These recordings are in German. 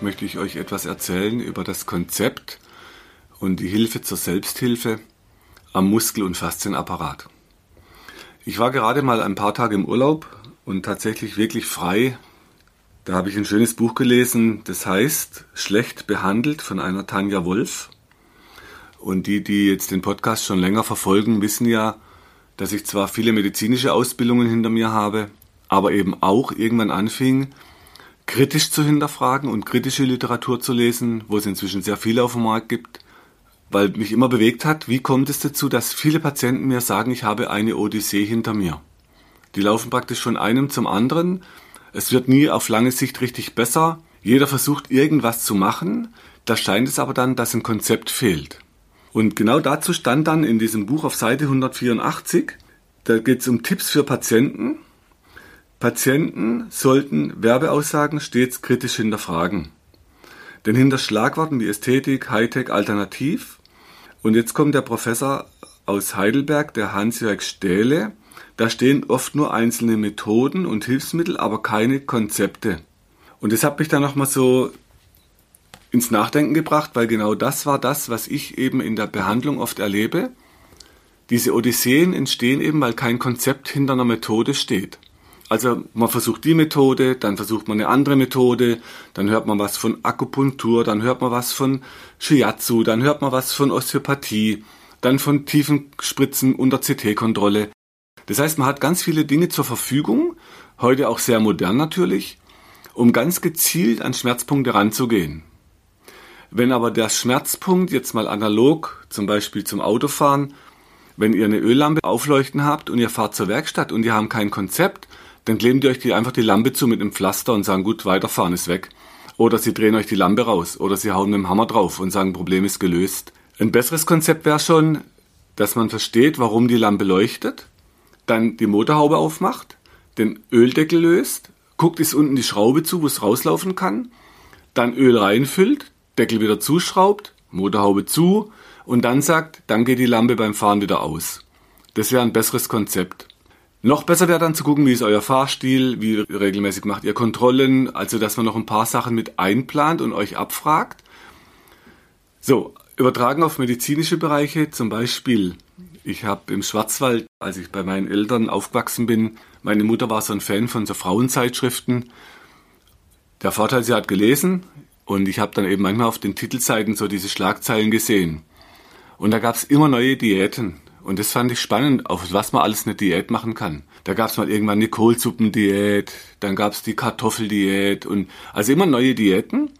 möchte ich euch etwas erzählen über das Konzept und die Hilfe zur Selbsthilfe am Muskel- und Faszienapparat. Ich war gerade mal ein paar Tage im Urlaub und tatsächlich wirklich frei. Da habe ich ein schönes Buch gelesen, das heißt Schlecht behandelt von einer Tanja Wolf. Und die, die jetzt den Podcast schon länger verfolgen, wissen ja, dass ich zwar viele medizinische Ausbildungen hinter mir habe, aber eben auch irgendwann anfing, kritisch zu hinterfragen und kritische Literatur zu lesen, wo es inzwischen sehr viele auf dem Markt gibt, weil mich immer bewegt hat, wie kommt es dazu, dass viele Patienten mir sagen, ich habe eine Odyssee hinter mir. Die laufen praktisch von einem zum anderen. Es wird nie auf lange Sicht richtig besser. Jeder versucht irgendwas zu machen. Da scheint es aber dann, dass ein Konzept fehlt. Und genau dazu stand dann in diesem Buch auf Seite 184, da geht es um Tipps für Patienten, Patienten sollten Werbeaussagen stets kritisch hinterfragen. Denn hinter Schlagworten wie Ästhetik, Hightech, Alternativ und jetzt kommt der Professor aus Heidelberg, der Hans-Jörg Stähle, da stehen oft nur einzelne Methoden und Hilfsmittel, aber keine Konzepte. Und das hat mich dann nochmal so ins Nachdenken gebracht, weil genau das war das, was ich eben in der Behandlung oft erlebe. Diese Odysseen entstehen eben, weil kein Konzept hinter einer Methode steht. Also man versucht die Methode, dann versucht man eine andere Methode, dann hört man was von Akupunktur, dann hört man was von Shiatsu, dann hört man was von Osteopathie, dann von tiefen Spritzen unter CT-Kontrolle. Das heißt, man hat ganz viele Dinge zur Verfügung, heute auch sehr modern natürlich, um ganz gezielt an Schmerzpunkte ranzugehen. Wenn aber der Schmerzpunkt jetzt mal analog, zum Beispiel zum Autofahren, wenn ihr eine Öllampe aufleuchten habt und ihr fahrt zur Werkstatt und ihr habt kein Konzept, dann kleben die euch die, einfach die Lampe zu mit einem Pflaster und sagen, gut, weiterfahren ist weg. Oder sie drehen euch die Lampe raus. Oder sie hauen mit dem Hammer drauf und sagen, Problem ist gelöst. Ein besseres Konzept wäre schon, dass man versteht, warum die Lampe leuchtet, dann die Motorhaube aufmacht, den Öldeckel löst, guckt, ist unten die Schraube zu, wo es rauslaufen kann, dann Öl reinfüllt, Deckel wieder zuschraubt, Motorhaube zu und dann sagt, dann geht die Lampe beim Fahren wieder aus. Das wäre ein besseres Konzept. Noch besser wäre dann zu gucken, wie ist euer Fahrstil, wie regelmäßig macht ihr Kontrollen, also dass man noch ein paar Sachen mit einplant und euch abfragt. So, übertragen auf medizinische Bereiche, zum Beispiel, ich habe im Schwarzwald, als ich bei meinen Eltern aufgewachsen bin, meine Mutter war so ein Fan von so Frauenzeitschriften. Der Vorteil, sie hat gelesen und ich habe dann eben manchmal auf den Titelseiten so diese Schlagzeilen gesehen. Und da gab es immer neue Diäten. Und das fand ich spannend, auf was man alles eine Diät machen kann. Da gab es mal irgendwann eine Kohlsuppendiät, dann gab es die Kartoffeldiät und also immer neue Diäten.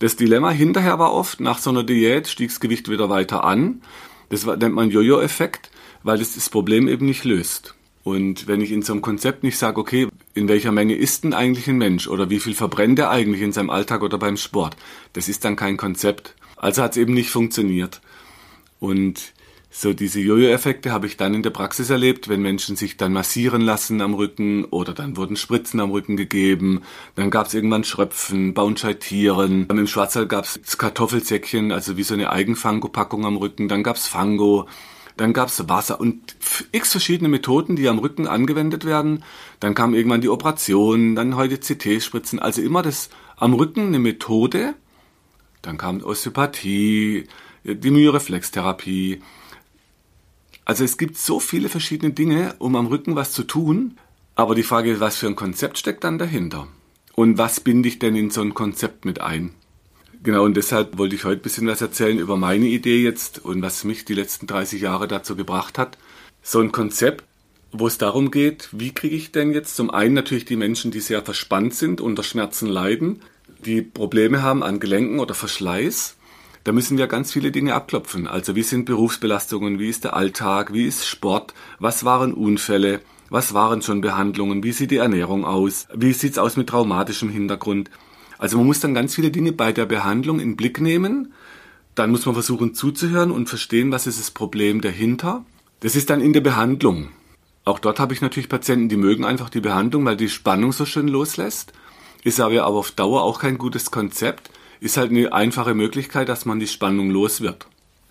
Das Dilemma hinterher war oft, nach so einer Diät stieg das Gewicht wieder weiter an. Das nennt man Jojo-Effekt, weil es das Problem eben nicht löst. Und wenn ich in so einem Konzept nicht sage, okay, in welcher Menge isst denn eigentlich ein Mensch oder wie viel verbrennt er eigentlich in seinem Alltag oder beim Sport, das ist dann kein Konzept. Also hat es eben nicht funktioniert. Und so diese Jojo-Effekte habe ich dann in der Praxis erlebt, wenn Menschen sich dann massieren lassen am Rücken oder dann wurden Spritzen am Rücken gegeben, dann gab es irgendwann Schröpfen, Baunscheitieren, im Schwarzwald gab es Kartoffelsäckchen, also wie so eine Eigenfango-Packung am Rücken, dann gab es Fango, dann gab es Wasser und x verschiedene Methoden, die am Rücken angewendet werden. Dann kam irgendwann die Operation, dann heute CT-Spritzen, also immer das am Rücken eine Methode. Dann kam Osteopathie, die Myoreflextherapie, also es gibt so viele verschiedene Dinge, um am Rücken was zu tun. Aber die Frage ist, was für ein Konzept steckt dann dahinter? Und was binde ich denn in so ein Konzept mit ein? Genau, und deshalb wollte ich heute ein bisschen was erzählen über meine Idee jetzt und was mich die letzten 30 Jahre dazu gebracht hat. So ein Konzept, wo es darum geht, wie kriege ich denn jetzt zum einen natürlich die Menschen, die sehr verspannt sind, unter Schmerzen leiden, die Probleme haben an Gelenken oder Verschleiß, da müssen wir ganz viele Dinge abklopfen. Also wie sind Berufsbelastungen, wie ist der Alltag, wie ist Sport, was waren Unfälle, was waren schon Behandlungen, wie sieht die Ernährung aus, wie sieht's aus mit traumatischem Hintergrund. Also man muss dann ganz viele Dinge bei der Behandlung in Blick nehmen, dann muss man versuchen zuzuhören und verstehen, was ist das Problem dahinter. Das ist dann in der Behandlung. Auch dort habe ich natürlich Patienten, die mögen einfach die Behandlung, weil die Spannung so schön loslässt. Ist aber auf Dauer auch kein gutes Konzept. Ist halt eine einfache Möglichkeit, dass man die Spannung los wird.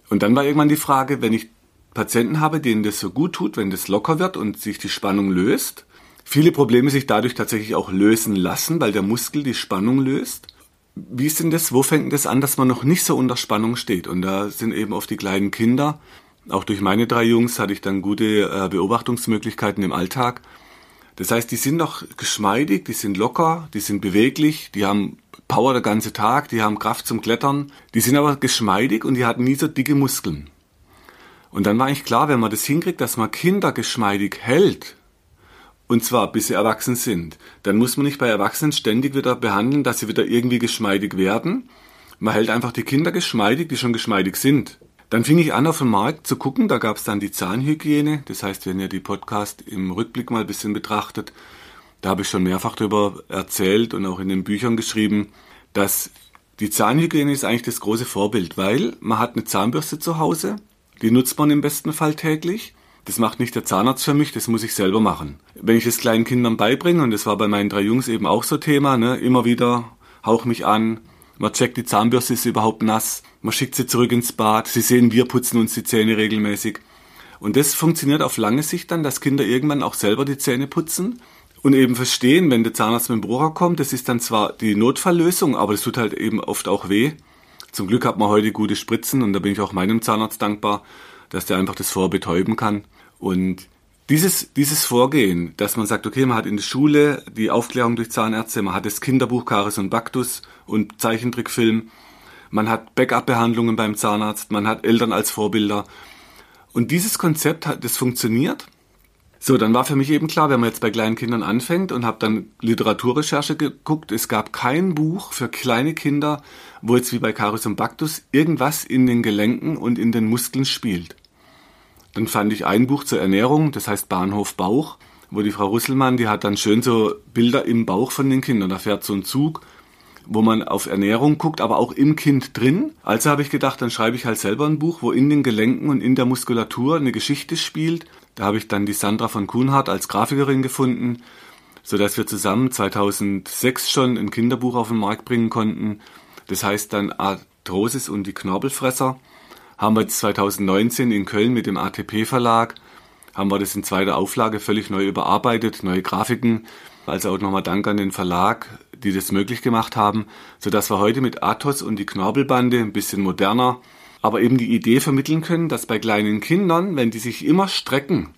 Und dann war irgendwann die Frage, wenn ich Patienten habe, denen das so gut tut, wenn das locker wird und sich die Spannung löst, viele Probleme sich dadurch tatsächlich auch lösen lassen, weil der Muskel die Spannung löst. Wie ist denn das? Wo fängt das an, dass man noch nicht so unter Spannung steht? Und da sind eben oft die kleinen Kinder. Auch durch meine drei Jungs hatte ich dann gute äh, Beobachtungsmöglichkeiten im Alltag. Das heißt, die sind noch geschmeidig, die sind locker, die sind beweglich, die haben Power der ganze Tag, die haben Kraft zum Klettern, die sind aber geschmeidig und die hatten nie so dicke Muskeln. Und dann war eigentlich klar, wenn man das hinkriegt, dass man Kinder geschmeidig hält, und zwar bis sie erwachsen sind, dann muss man nicht bei Erwachsenen ständig wieder behandeln, dass sie wieder irgendwie geschmeidig werden. Man hält einfach die Kinder geschmeidig, die schon geschmeidig sind. Dann fing ich an, auf dem Markt zu gucken, da gab es dann die Zahnhygiene. Das heißt, wenn ihr die Podcast im Rückblick mal ein bisschen betrachtet, da habe ich schon mehrfach darüber erzählt und auch in den Büchern geschrieben, dass die Zahnhygiene ist eigentlich das große Vorbild, weil man hat eine Zahnbürste zu Hause, die nutzt man im besten Fall täglich. Das macht nicht der Zahnarzt für mich, das muss ich selber machen. Wenn ich es kleinen Kindern beibringe, und das war bei meinen drei Jungs eben auch so Thema, ne, immer wieder hauch mich an, man checkt die Zahnbürste, ist sie überhaupt nass, man schickt sie zurück ins Bad, sie sehen, wir putzen uns die Zähne regelmäßig. Und das funktioniert auf lange Sicht dann, dass Kinder irgendwann auch selber die Zähne putzen und eben verstehen, wenn der Zahnarzt mit dem Bohrer kommt, das ist dann zwar die Notfalllösung, aber das tut halt eben oft auch weh. Zum Glück hat man heute gute Spritzen und da bin ich auch meinem Zahnarzt dankbar, dass der einfach das vorbetäuben kann. Und dieses, dieses Vorgehen, dass man sagt, okay, man hat in der Schule die Aufklärung durch Zahnärzte, man hat das Kinderbuch Karies und Baktus und Zeichentrickfilm, man hat Backup-Behandlungen beim Zahnarzt, man hat Eltern als Vorbilder. Und dieses Konzept hat, das funktioniert. So, dann war für mich eben klar, wenn man jetzt bei kleinen Kindern anfängt und habe dann Literaturrecherche geguckt, es gab kein Buch für kleine Kinder, wo jetzt wie bei Karies und Baktus irgendwas in den Gelenken und in den Muskeln spielt. Dann fand ich ein Buch zur Ernährung, das heißt Bahnhof Bauch, wo die Frau Rüsselmann, die hat dann schön so Bilder im Bauch von den Kindern. Da fährt so ein Zug, wo man auf Ernährung guckt, aber auch im Kind drin. Also habe ich gedacht, dann schreibe ich halt selber ein Buch, wo in den Gelenken und in der Muskulatur eine Geschichte spielt. Da habe ich dann die Sandra von Kuhnhardt als Grafikerin gefunden, so dass wir zusammen 2006 schon ein Kinderbuch auf den Markt bringen konnten. Das heißt dann Arthrosis und die Knorpelfresser. Haben wir jetzt 2019 in Köln mit dem ATP Verlag, haben wir das in zweiter Auflage völlig neu überarbeitet, neue Grafiken. Also auch nochmal Dank an den Verlag, die das möglich gemacht haben, sodass wir heute mit Athos und die Knorpelbande ein bisschen moderner, aber eben die Idee vermitteln können, dass bei kleinen Kindern, wenn die sich immer strecken,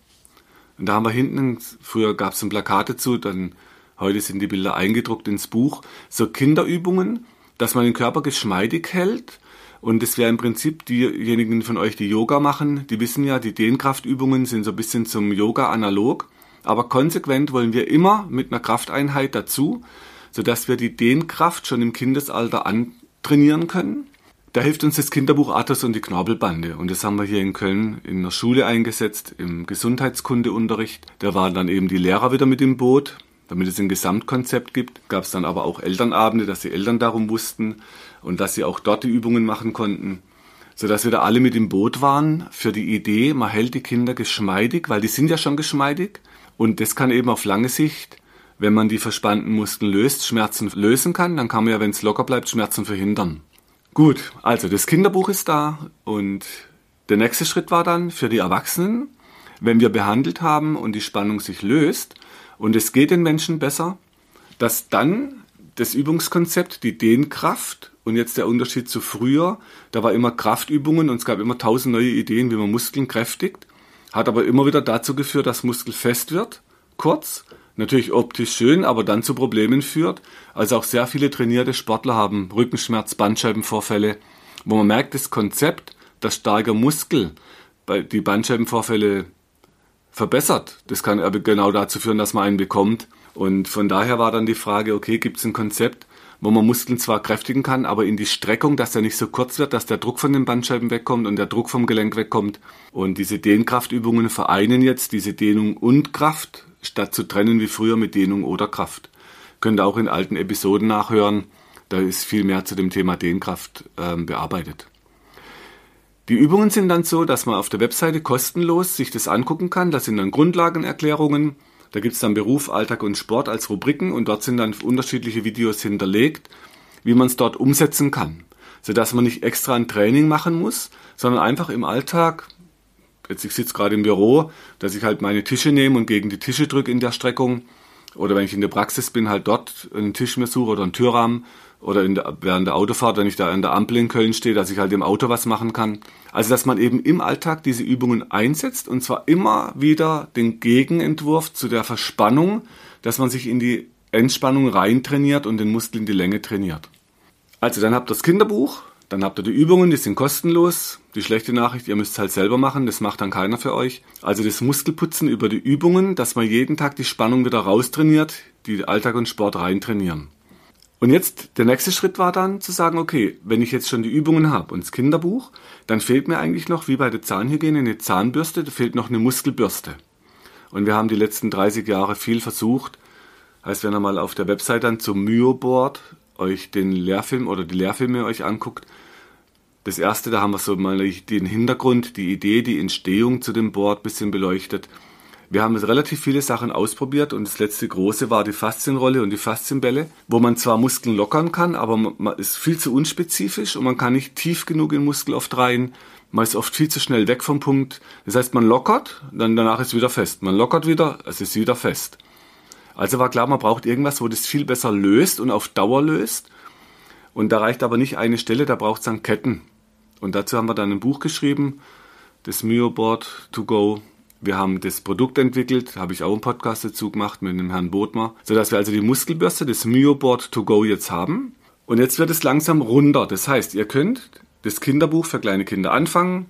und da haben wir hinten, früher gab es ein Plakat dazu, dann heute sind die Bilder eingedruckt ins Buch, so Kinderübungen, dass man den Körper geschmeidig hält. Und das wäre im Prinzip diejenigen von euch, die Yoga machen, die wissen ja, die Dehnkraftübungen sind so ein bisschen zum Yoga analog. Aber konsequent wollen wir immer mit einer Krafteinheit dazu, sodass wir die Dehnkraft schon im Kindesalter antrainieren können. Da hilft uns das Kinderbuch Athos und die Knorpelbande. Und das haben wir hier in Köln in der Schule eingesetzt, im Gesundheitskundeunterricht. Da waren dann eben die Lehrer wieder mit im Boot. Damit es ein Gesamtkonzept gibt, gab es dann aber auch Elternabende, dass die Eltern darum wussten und dass sie auch dort die Übungen machen konnten, sodass wir da alle mit im Boot waren für die Idee, man hält die Kinder geschmeidig, weil die sind ja schon geschmeidig und das kann eben auf lange Sicht, wenn man die verspannten Muskeln löst, Schmerzen lösen kann, dann kann man ja, wenn es locker bleibt, Schmerzen verhindern. Gut, also das Kinderbuch ist da und der nächste Schritt war dann für die Erwachsenen, wenn wir behandelt haben und die Spannung sich löst und es geht den Menschen besser, dass dann das Übungskonzept, die Dehnkraft und jetzt der Unterschied zu früher, da war immer Kraftübungen und es gab immer tausend neue Ideen, wie man Muskeln kräftigt, hat aber immer wieder dazu geführt, dass Muskel fest wird, kurz, natürlich optisch schön, aber dann zu Problemen führt. Also auch sehr viele trainierte Sportler haben Rückenschmerz, Bandscheibenvorfälle, wo man merkt, das Konzept, dass starker Muskel die Bandscheibenvorfälle verbessert. Das kann aber genau dazu führen, dass man einen bekommt. Und von daher war dann die Frage, okay, gibt es ein Konzept, wo man Muskeln zwar kräftigen kann, aber in die Streckung, dass er nicht so kurz wird, dass der Druck von den Bandscheiben wegkommt und der Druck vom Gelenk wegkommt. Und diese Dehnkraftübungen vereinen jetzt diese Dehnung und Kraft, statt zu trennen wie früher mit Dehnung oder Kraft. Könnt ihr auch in alten Episoden nachhören. Da ist viel mehr zu dem Thema Dehnkraft ähm, bearbeitet. Die Übungen sind dann so, dass man auf der Webseite kostenlos sich das angucken kann. Das sind dann Grundlagenerklärungen. Da gibt es dann Beruf, Alltag und Sport als Rubriken und dort sind dann unterschiedliche Videos hinterlegt, wie man es dort umsetzen kann. Sodass man nicht extra ein Training machen muss, sondern einfach im Alltag, jetzt ich sitze gerade im Büro, dass ich halt meine Tische nehme und gegen die Tische drücke in der Streckung. Oder wenn ich in der Praxis bin, halt dort einen Tisch mir suche oder einen Türrahmen oder der, während der Autofahrt, wenn ich da an der Ampel in Köln stehe, dass ich halt im Auto was machen kann. Also dass man eben im Alltag diese Übungen einsetzt und zwar immer wieder den Gegenentwurf zu der Verspannung, dass man sich in die Entspannung reintrainiert und den Muskel in die Länge trainiert. Also dann habt ihr das Kinderbuch, dann habt ihr die Übungen, die sind kostenlos. Die schlechte Nachricht, ihr müsst es halt selber machen, das macht dann keiner für euch. Also das Muskelputzen über die Übungen, dass man jeden Tag die Spannung wieder raustrainiert, die Alltag und Sport reintrainieren. Und jetzt, der nächste Schritt war dann zu sagen, okay, wenn ich jetzt schon die Übungen habe und das Kinderbuch, dann fehlt mir eigentlich noch, wie bei der Zahnhygiene, eine Zahnbürste, da fehlt noch eine Muskelbürste. Und wir haben die letzten 30 Jahre viel versucht. Heißt, wenn ihr mal auf der Website dann zum Myo-Board euch den Lehrfilm oder die Lehrfilme euch anguckt, das erste, da haben wir so mal den Hintergrund, die Idee, die Entstehung zu dem Board bisschen beleuchtet. Wir haben relativ viele Sachen ausprobiert und das letzte große war die Faszienrolle und die Faszienbälle, wo man zwar Muskeln lockern kann, aber man ist viel zu unspezifisch und man kann nicht tief genug in Muskel oft rein. Man ist oft viel zu schnell weg vom Punkt. Das heißt, man lockert, dann danach ist wieder fest. Man lockert wieder, es ist wieder fest. Also war klar, man braucht irgendwas, wo das viel besser löst und auf Dauer löst. Und da reicht aber nicht eine Stelle, da braucht es dann Ketten. Und dazu haben wir dann ein Buch geschrieben, das Myoboard to go wir haben das Produkt entwickelt, habe ich auch einen Podcast dazu gemacht mit dem Herrn Bodmer, sodass wir also die Muskelbürste, das Myoboard to go jetzt haben. Und jetzt wird es langsam runder. Das heißt, ihr könnt das Kinderbuch für kleine Kinder anfangen,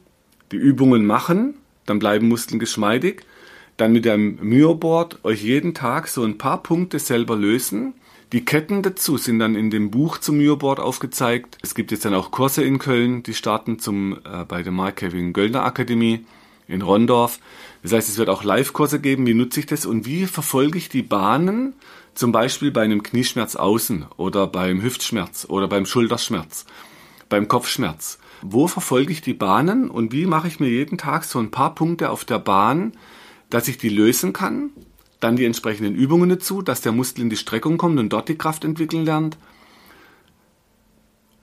die Übungen machen, dann bleiben Muskeln geschmeidig, dann mit dem Myoboard euch jeden Tag so ein paar Punkte selber lösen. Die Ketten dazu sind dann in dem Buch zum Myoboard aufgezeigt. Es gibt jetzt dann auch Kurse in Köln, die starten zum, äh, bei der Mark Kevin Göllner Akademie in Rondorf. Das heißt, es wird auch Live-Kurse geben, wie nutze ich das und wie verfolge ich die Bahnen, zum Beispiel bei einem Knieschmerz außen oder beim Hüftschmerz oder beim Schulterschmerz, beim Kopfschmerz. Wo verfolge ich die Bahnen und wie mache ich mir jeden Tag so ein paar Punkte auf der Bahn, dass ich die lösen kann, dann die entsprechenden Übungen dazu, dass der Muskel in die Streckung kommt und dort die Kraft entwickeln lernt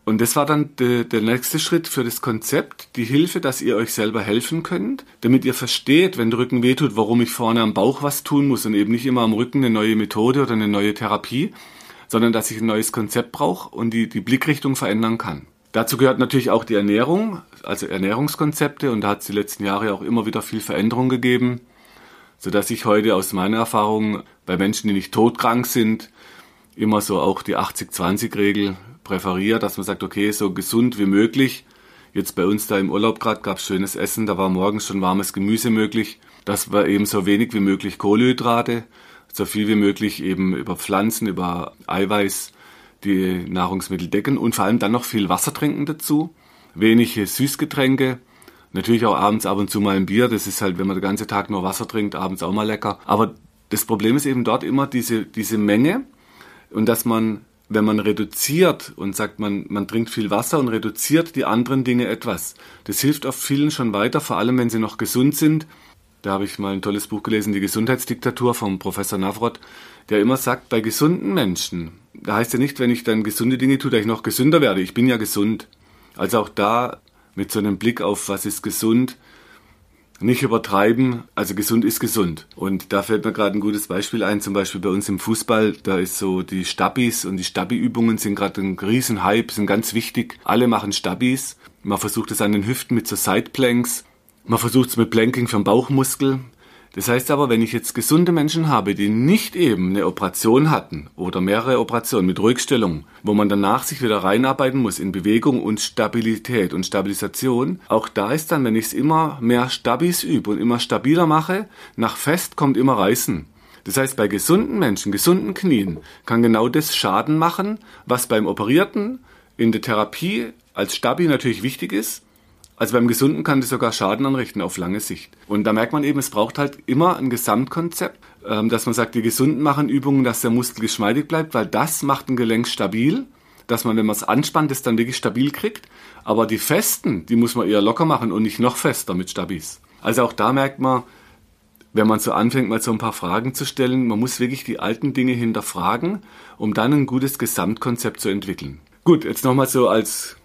und das war dann de, der nächste Schritt für das Konzept, die Hilfe, dass ihr euch selber helfen könnt, damit ihr versteht, wenn der Rücken wehtut, warum ich vorne am Bauch was tun muss und eben nicht immer am Rücken eine neue Methode oder eine neue Therapie, sondern dass ich ein neues Konzept brauche und die, die Blickrichtung verändern kann. Dazu gehört natürlich auch die Ernährung, also Ernährungskonzepte und da hat es die letzten Jahre auch immer wieder viel Veränderung gegeben, sodass ich heute aus meiner Erfahrung bei Menschen, die nicht todkrank sind, immer so auch die 80-20-Regel präferiert, dass man sagt, okay, so gesund wie möglich. Jetzt bei uns da im Urlaub gerade gab es schönes Essen, da war morgens schon warmes Gemüse möglich. Das war eben so wenig wie möglich Kohlenhydrate, so viel wie möglich eben über Pflanzen, über Eiweiß die Nahrungsmittel decken und vor allem dann noch viel Wasser trinken dazu, wenig Süßgetränke, natürlich auch abends ab und zu mal ein Bier, das ist halt, wenn man den ganzen Tag nur Wasser trinkt, abends auch mal lecker. Aber das Problem ist eben dort immer diese, diese Menge und dass man wenn man reduziert und sagt, man, man trinkt viel Wasser und reduziert die anderen Dinge etwas. Das hilft oft vielen schon weiter, vor allem wenn sie noch gesund sind. Da habe ich mal ein tolles Buch gelesen, Die Gesundheitsdiktatur vom Professor Navrot, der immer sagt, bei gesunden Menschen, da heißt ja nicht, wenn ich dann gesunde Dinge tue, dass ich noch gesünder werde. Ich bin ja gesund. Also auch da mit so einem Blick auf, was ist gesund, nicht übertreiben, also gesund ist gesund. Und da fällt mir gerade ein gutes Beispiel ein, zum Beispiel bei uns im Fußball, da ist so die Stabis und die Stabi-Übungen sind gerade ein Riesenhype, sind ganz wichtig. Alle machen Stabis. Man versucht es an den Hüften mit so Sideplanks. Man versucht es mit Planking vom Bauchmuskel. Das heißt aber, wenn ich jetzt gesunde Menschen habe, die nicht eben eine Operation hatten oder mehrere Operationen mit Ruhigstellung, wo man danach sich wieder reinarbeiten muss in Bewegung und Stabilität und Stabilisation, auch da ist dann, wenn ich es immer mehr Stabis übe und immer stabiler mache, nach fest kommt immer Reißen. Das heißt, bei gesunden Menschen, gesunden Knien, kann genau das Schaden machen, was beim Operierten in der Therapie als Stabi natürlich wichtig ist, also beim Gesunden kann das sogar Schaden anrichten auf lange Sicht. Und da merkt man eben, es braucht halt immer ein Gesamtkonzept, ähm, dass man sagt, die Gesunden machen Übungen, dass der Muskel geschmeidig bleibt, weil das macht ein Gelenk stabil, dass man, wenn man es anspannt, das dann wirklich stabil kriegt. Aber die festen, die muss man eher locker machen und nicht noch fester mit Stabis. Also auch da merkt man, wenn man so anfängt, mal so ein paar Fragen zu stellen, man muss wirklich die alten Dinge hinterfragen, um dann ein gutes Gesamtkonzept zu entwickeln. Gut, jetzt nochmal so als,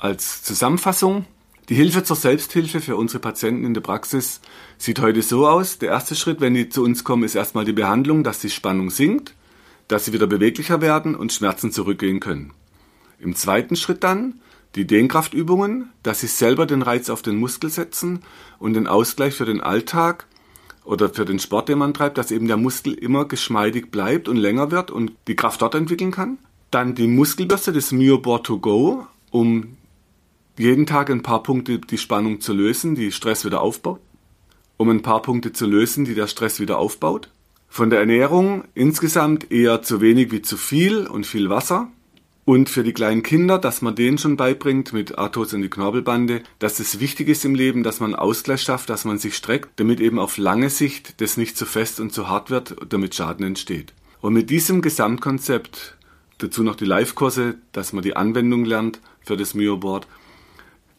als Zusammenfassung. Die Hilfe zur Selbsthilfe für unsere Patienten in der Praxis sieht heute so aus. Der erste Schritt, wenn die zu uns kommen, ist erstmal die Behandlung, dass die Spannung sinkt, dass sie wieder beweglicher werden und Schmerzen zurückgehen können. Im zweiten Schritt dann die Dehnkraftübungen, dass sie selber den Reiz auf den Muskel setzen und den Ausgleich für den Alltag oder für den Sport, den man treibt, dass eben der Muskel immer geschmeidig bleibt und länger wird und die Kraft dort entwickeln kann. Dann die Muskelbürste, das Myoboard to go, um jeden Tag ein paar Punkte die Spannung zu lösen, die Stress wieder aufbaut. Um ein paar Punkte zu lösen, die der Stress wieder aufbaut. Von der Ernährung insgesamt eher zu wenig wie zu viel und viel Wasser. Und für die kleinen Kinder, dass man denen schon beibringt mit Arthos in die Knorpelbande, dass es wichtig ist im Leben, dass man Ausgleich schafft, dass man sich streckt, damit eben auf lange Sicht das nicht zu fest und zu hart wird, damit Schaden entsteht. Und mit diesem Gesamtkonzept, dazu noch die Live-Kurse, dass man die Anwendung lernt für das Myoboard,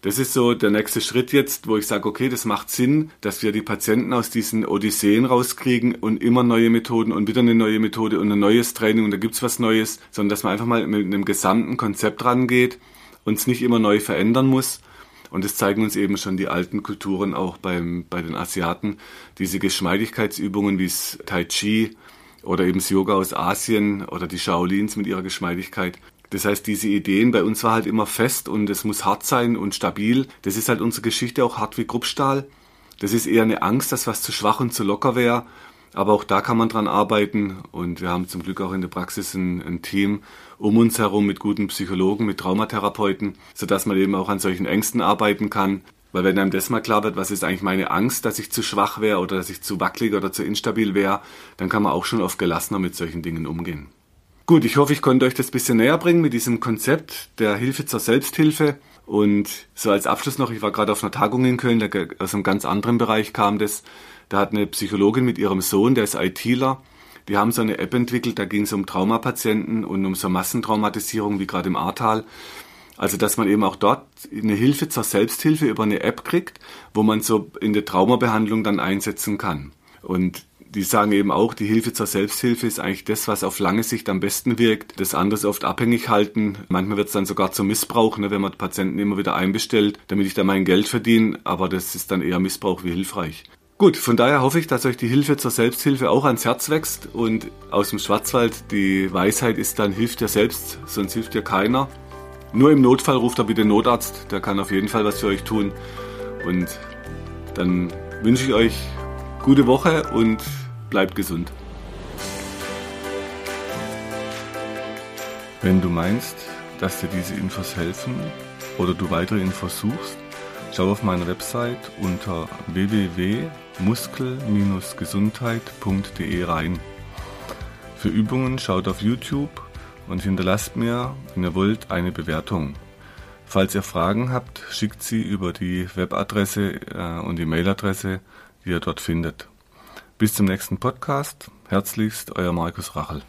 das ist so der nächste Schritt jetzt, wo ich sage, okay, das macht Sinn, dass wir die Patienten aus diesen Odysseen rauskriegen und immer neue Methoden und wieder eine neue Methode und ein neues Training und da gibt's was Neues, sondern dass man einfach mal mit einem gesamten Konzept rangeht und es nicht immer neu verändern muss. Und das zeigen uns eben schon die alten Kulturen auch beim, bei den Asiaten. Diese Geschmeidigkeitsübungen wie Tai Chi oder eben das Yoga aus Asien oder die Shaolins mit ihrer Geschmeidigkeit. Das heißt, diese Ideen bei uns war halt immer fest und es muss hart sein und stabil. Das ist halt unsere Geschichte auch hart wie Gruppstahl. Das ist eher eine Angst, dass was zu schwach und zu locker wäre. Aber auch da kann man dran arbeiten und wir haben zum Glück auch in der Praxis ein, ein, Team um uns herum mit guten Psychologen, mit Traumatherapeuten, sodass man eben auch an solchen Ängsten arbeiten kann. Weil wenn einem das mal klar wird, was ist eigentlich meine Angst, dass ich zu schwach wäre oder dass ich zu wackelig oder zu instabil wäre, dann kann man auch schon oft gelassener mit solchen Dingen umgehen. Gut, ich hoffe, ich konnte euch das ein bisschen näher bringen mit diesem Konzept der Hilfe zur Selbsthilfe. Und so als Abschluss noch, ich war gerade auf einer Tagung in Köln, aus einem ganz anderen Bereich kam das. Da hat eine Psychologin mit ihrem Sohn, der ist ITler, die haben so eine App entwickelt, da ging es um Traumapatienten und um so Massentraumatisierung wie gerade im Ahrtal. Also dass man eben auch dort eine Hilfe zur Selbsthilfe über eine App kriegt, wo man so in der Traumabehandlung dann einsetzen kann. Und die sagen eben auch, die Hilfe zur Selbsthilfe ist eigentlich das, was auf lange Sicht am besten wirkt. Das andere ist oft abhängig halten. Manchmal wird es dann sogar zum Missbrauch, ne, wenn man Patienten immer wieder einbestellt, damit ich da mein Geld verdiene. Aber das ist dann eher Missbrauch wie hilfreich. Gut, von daher hoffe ich, dass euch die Hilfe zur Selbsthilfe auch ans Herz wächst und aus dem Schwarzwald die Weisheit ist dann, hilft dir selbst, sonst hilft dir keiner. Nur im Notfall ruft er bitte Notarzt, der kann auf jeden Fall was für euch tun. Und dann wünsche ich euch gute Woche und bleibt gesund. Wenn du meinst, dass dir diese Infos helfen oder du weitere Infos suchst, schau auf meiner Website unter www.muskel-gesundheit.de rein. Für Übungen schaut auf YouTube und hinterlasst mir, wenn ihr wollt, eine Bewertung. Falls ihr Fragen habt, schickt sie über die Webadresse äh, und die Mailadresse, die ihr dort findet. Bis zum nächsten Podcast. Herzlichst, euer Markus Rachel.